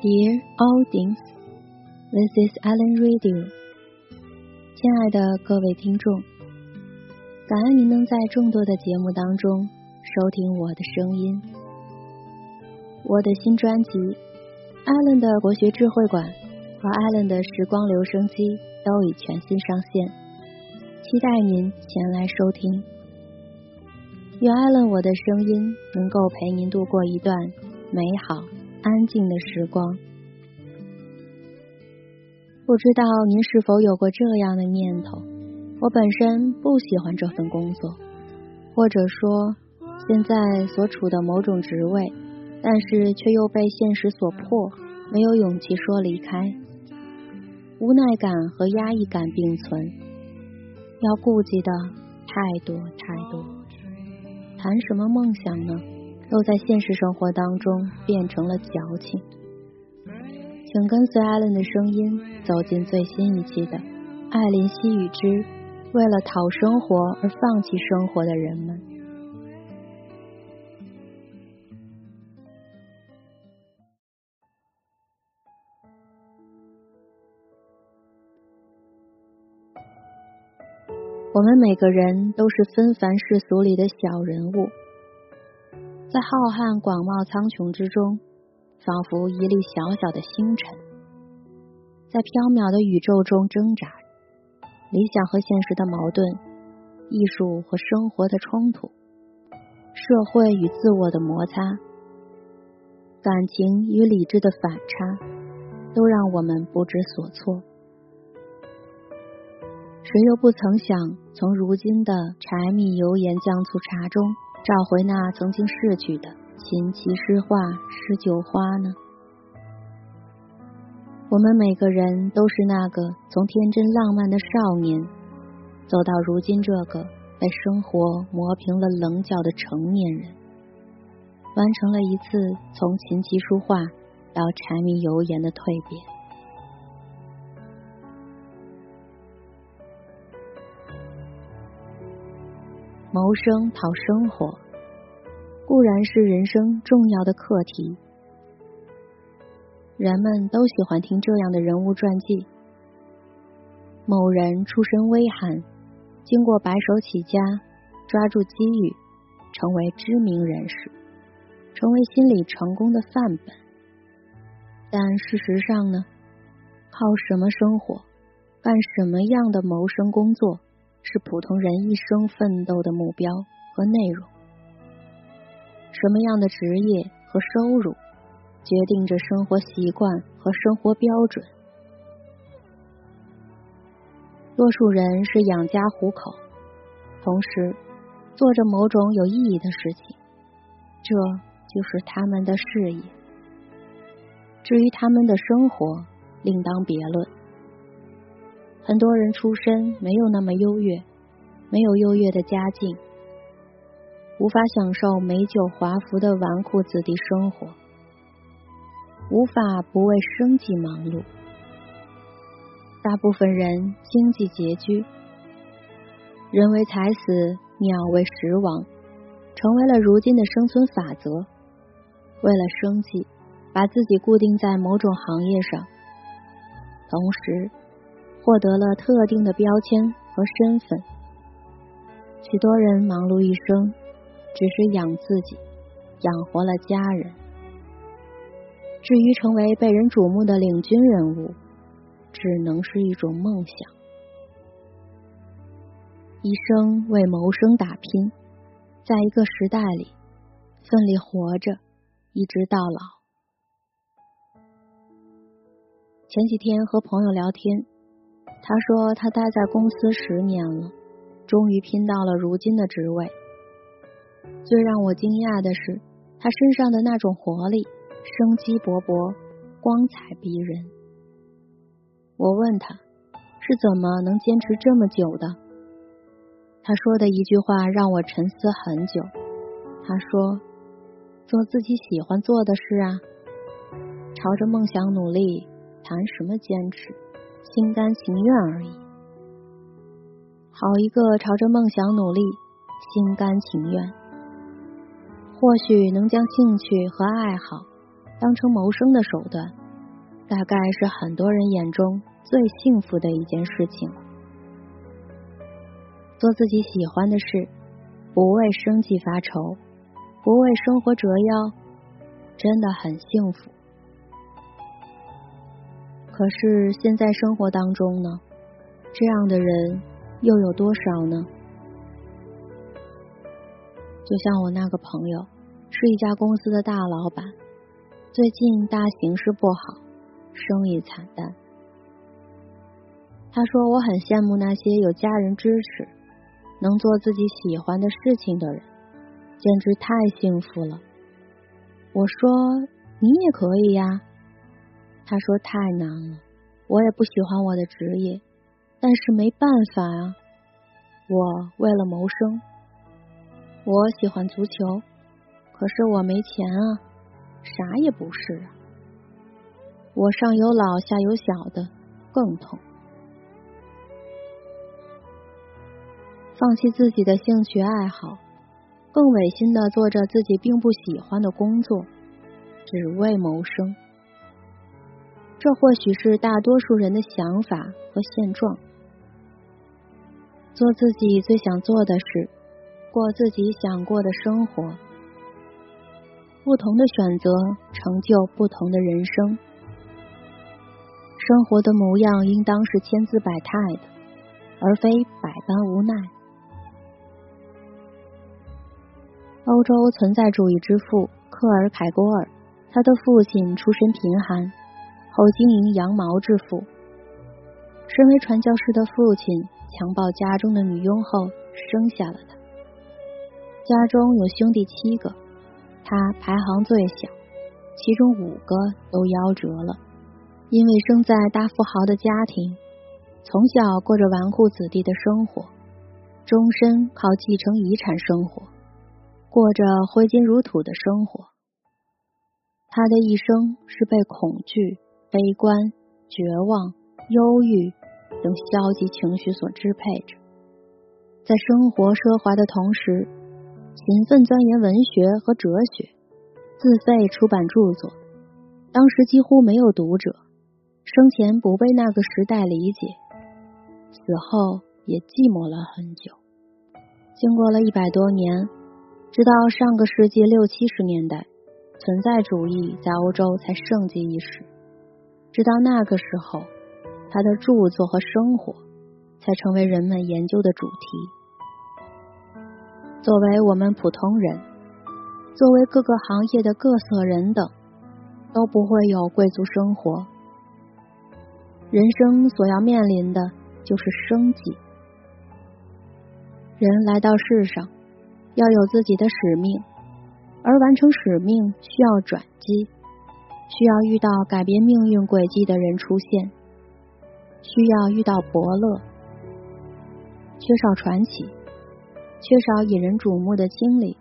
Dear audience, this is Alan Radio。亲爱的各位听众，感恩您能在众多的节目当中收听我的声音。我的新专辑《Allen 的国学智慧馆》和 Allen 的时光留声机都已全新上线，期待您前来收听。愿艾伦我的声音能够陪您度过一段美好。安静的时光，不知道您是否有过这样的念头？我本身不喜欢这份工作，或者说现在所处的某种职位，但是却又被现实所迫，没有勇气说离开。无奈感和压抑感并存，要顾及的太多太多，谈什么梦想呢？都在现实生活当中变成了矫情，请跟随艾伦的声音走进最新一期的《艾琳西语之为了讨生活而放弃生活的人们》。我们每个人都是纷繁世俗里的小人物。在浩瀚广袤苍穹之中，仿佛一粒小小的星辰，在缥缈的宇宙中挣扎，理想和现实的矛盾，艺术和生活的冲突，社会与自我的摩擦，感情与理智的反差，都让我们不知所措。谁又不曾想从如今的柴米油盐酱醋茶中？找回那曾经逝去的琴棋诗画诗酒花呢？我们每个人都是那个从天真浪漫的少年，走到如今这个被生活磨平了棱角的成年人，完成了一次从琴棋书画到柴米油盐的蜕变。谋生讨生活，固然是人生重要的课题。人们都喜欢听这样的人物传记：某人出身微寒，经过白手起家，抓住机遇，成为知名人士，成为心理成功的范本。但事实上呢？靠什么生活？干什么样的谋生工作？是普通人一生奋斗的目标和内容。什么样的职业和收入，决定着生活习惯和生活标准。多数人是养家糊口，同时做着某种有意义的事情，这就是他们的事业。至于他们的生活，另当别论。很多人出身没有那么优越，没有优越的家境，无法享受美酒华服的纨绔子弟生活，无法不为生计忙碌。大部分人经济拮据，人为财死，鸟为食亡，成为了如今的生存法则。为了生计，把自己固定在某种行业上，同时。获得了特定的标签和身份，许多人忙碌一生，只是养自己，养活了家人。至于成为被人瞩目的领军人物，只能是一种梦想。一生为谋生打拼，在一个时代里奋力活着，一直到老。前几天和朋友聊天。他说：“他待在公司十年了，终于拼到了如今的职位。最让我惊讶的是，他身上的那种活力、生机勃勃、光彩逼人。”我问他是怎么能坚持这么久的？他说的一句话让我沉思很久。他说：“做自己喜欢做的事啊，朝着梦想努力，谈什么坚持？”心甘情愿而已。好一个朝着梦想努力，心甘情愿。或许能将兴趣和爱好当成谋生的手段，大概是很多人眼中最幸福的一件事情。做自己喜欢的事，不为生计发愁，不为生活折腰，真的很幸福。可是现在生活当中呢，这样的人又有多少呢？就像我那个朋友，是一家公司的大老板，最近大形势不好，生意惨淡。他说：“我很羡慕那些有家人支持，能做自己喜欢的事情的人，简直太幸福了。”我说：“你也可以呀。”他说太难了，我也不喜欢我的职业，但是没办法啊，我为了谋生，我喜欢足球，可是我没钱啊，啥也不是啊，我上有老下有小的，更痛。放弃自己的兴趣爱好，更违心的做着自己并不喜欢的工作，只为谋生。这或许是大多数人的想法和现状。做自己最想做的事，过自己想过的生活。不同的选择，成就不同的人生。生活的模样应当是千姿百态的，而非百般无奈。欧洲存在主义之父克尔凯郭尔，他的父亲出身贫寒。后经营羊毛致富。身为传教士的父亲强暴家中的女佣后，生下了他。家中有兄弟七个，他排行最小，其中五个都夭折了。因为生在大富豪的家庭，从小过着纨绔子弟的生活，终身靠继承遗产生活，过着挥金如土的生活。他的一生是被恐惧。悲观、绝望、忧郁等消极情绪所支配着，在生活奢华的同时，勤奋钻研文学和哲学，自费出版著作。当时几乎没有读者，生前不被那个时代理解，死后也寂寞了很久。经过了一百多年，直到上个世纪六七十年代，存在主义在欧洲才盛极一时。直到那个时候，他的著作和生活才成为人们研究的主题。作为我们普通人，作为各个行业的各色人等，都不会有贵族生活。人生所要面临的就是生计。人来到世上，要有自己的使命，而完成使命需要转机。需要遇到改变命运轨迹的人出现，需要遇到伯乐，缺少传奇，缺少引人瞩目的经历，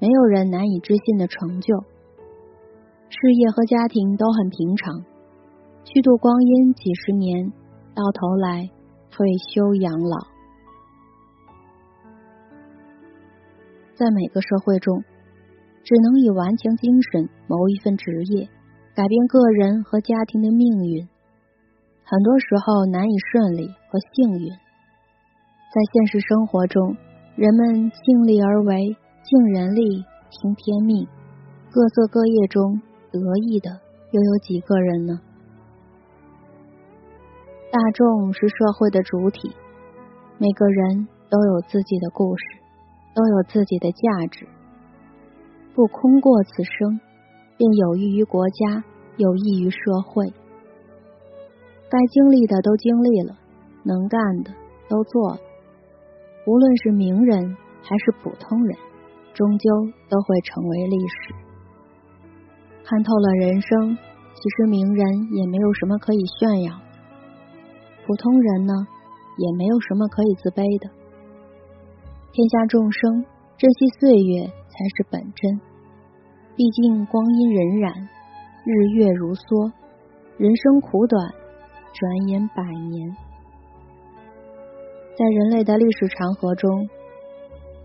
没有人难以置信的成就，事业和家庭都很平常，虚度光阴几十年，到头来退休养老，在每个社会中。只能以顽强精神谋一份职业，改变个人和家庭的命运。很多时候难以顺利和幸运。在现实生活中，人们尽力而为，尽人力，听天命。各色各业中得意的又有几个人呢？大众是社会的主体，每个人都有自己的故事，都有自己的价值。不空过此生，便有益于国家，有益于社会。该经历的都经历了，能干的都做了。无论是名人还是普通人，终究都会成为历史。看透了人生，其实名人也没有什么可以炫耀，普通人呢，也没有什么可以自卑的。天下众生，珍惜岁月。才是本真。毕竟光阴荏苒，日月如梭，人生苦短，转眼百年。在人类的历史长河中，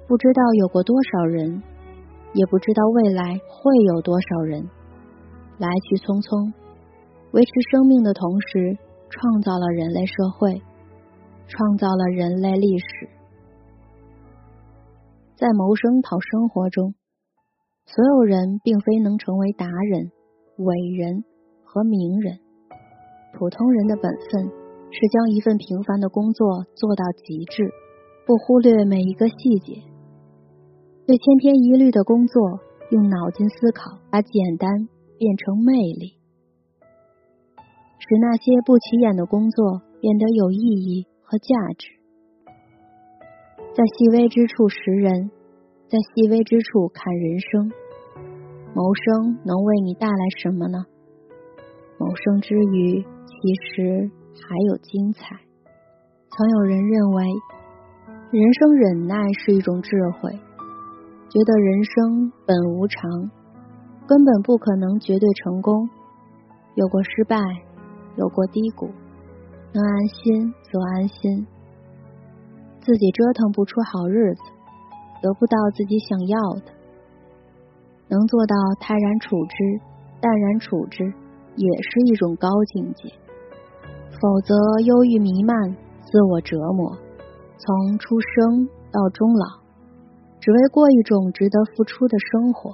不知道有过多少人，也不知道未来会有多少人。来去匆匆，维持生命的同时，创造了人类社会，创造了人类历史。在谋生讨生活中，所有人并非能成为达人、伟人和名人。普通人的本分是将一份平凡的工作做到极致，不忽略每一个细节。对千篇一律的工作，用脑筋思考，把简单变成魅力，使那些不起眼的工作变得有意义和价值。在细微之处识人，在细微之处看人生。谋生能为你带来什么呢？谋生之余，其实还有精彩。曾有人认为，人生忍耐是一种智慧，觉得人生本无常，根本不可能绝对成功。有过失败，有过低谷，能安心则安心。自己折腾不出好日子，得不到自己想要的，能做到泰然处之、淡然处之，也是一种高境界。否则，忧郁弥漫，自我折磨，从出生到终老，只为过一种值得付出的生活。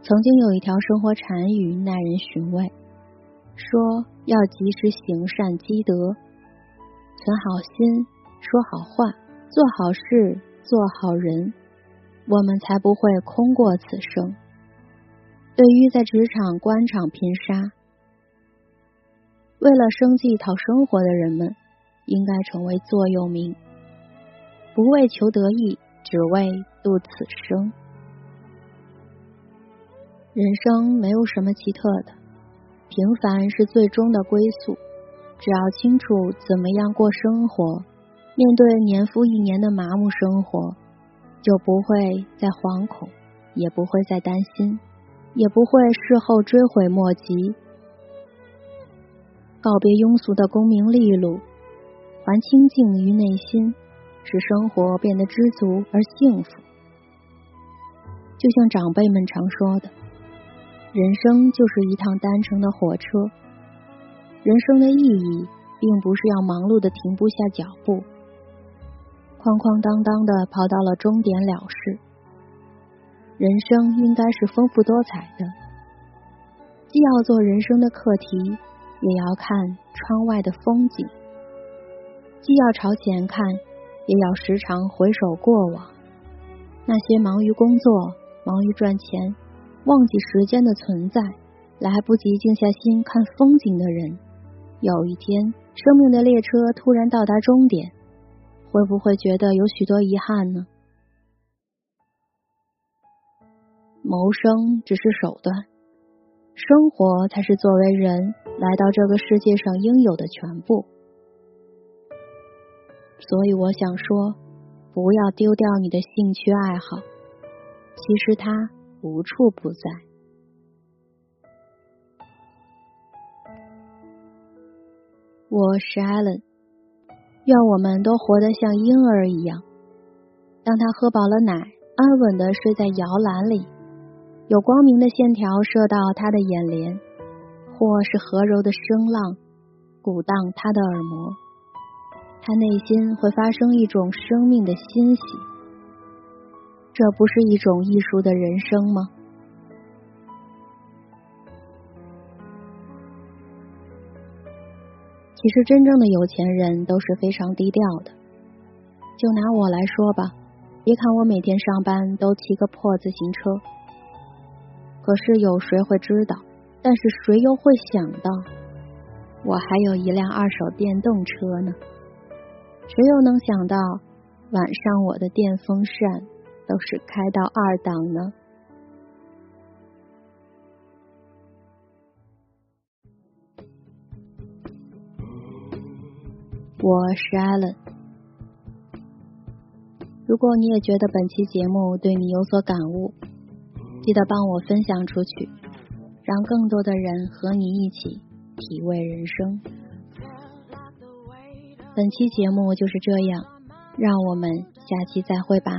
曾经有一条生活禅语耐人寻味，说要及时行善积德，存好心。说好话，做好事，做好人，我们才不会空过此生。对于在职场、官场拼杀，为了生计讨生活的人们，应该成为座右铭。不为求得意，只为度此生。人生没有什么奇特的，平凡是最终的归宿。只要清楚怎么样过生活。面对年复一年的麻木生活，就不会再惶恐，也不会再担心，也不会事后追悔莫及。告别庸俗的功名利禄，还清净于内心，使生活变得知足而幸福。就像长辈们常说的，人生就是一趟单程的火车。人生的意义，并不是要忙碌的停不下脚步。哐哐当当的跑到了终点了事。人生应该是丰富多彩的，既要做人生的课题，也要看窗外的风景；既要朝前看，也要时常回首过往。那些忙于工作、忙于赚钱、忘记时间的存在，来不及静下心看风景的人，有一天，生命的列车突然到达终点。会不会觉得有许多遗憾呢？谋生只是手段，生活才是作为人来到这个世界上应有的全部。所以我想说，不要丢掉你的兴趣爱好，其实它无处不在。我是艾伦。愿我们都活得像婴儿一样，当他喝饱了奶，安稳的睡在摇篮里，有光明的线条射到他的眼帘，或是和柔的声浪鼓荡他的耳膜，他内心会发生一种生命的欣喜。这不是一种艺术的人生吗？其实，真正的有钱人都是非常低调的。就拿我来说吧，别看我每天上班都骑个破自行车，可是有谁会知道？但是谁又会想到，我还有一辆二手电动车呢？谁又能想到，晚上我的电风扇都是开到二档呢？我是 Allen。如果你也觉得本期节目对你有所感悟，记得帮我分享出去，让更多的人和你一起体味人生。本期节目就是这样，让我们下期再会吧。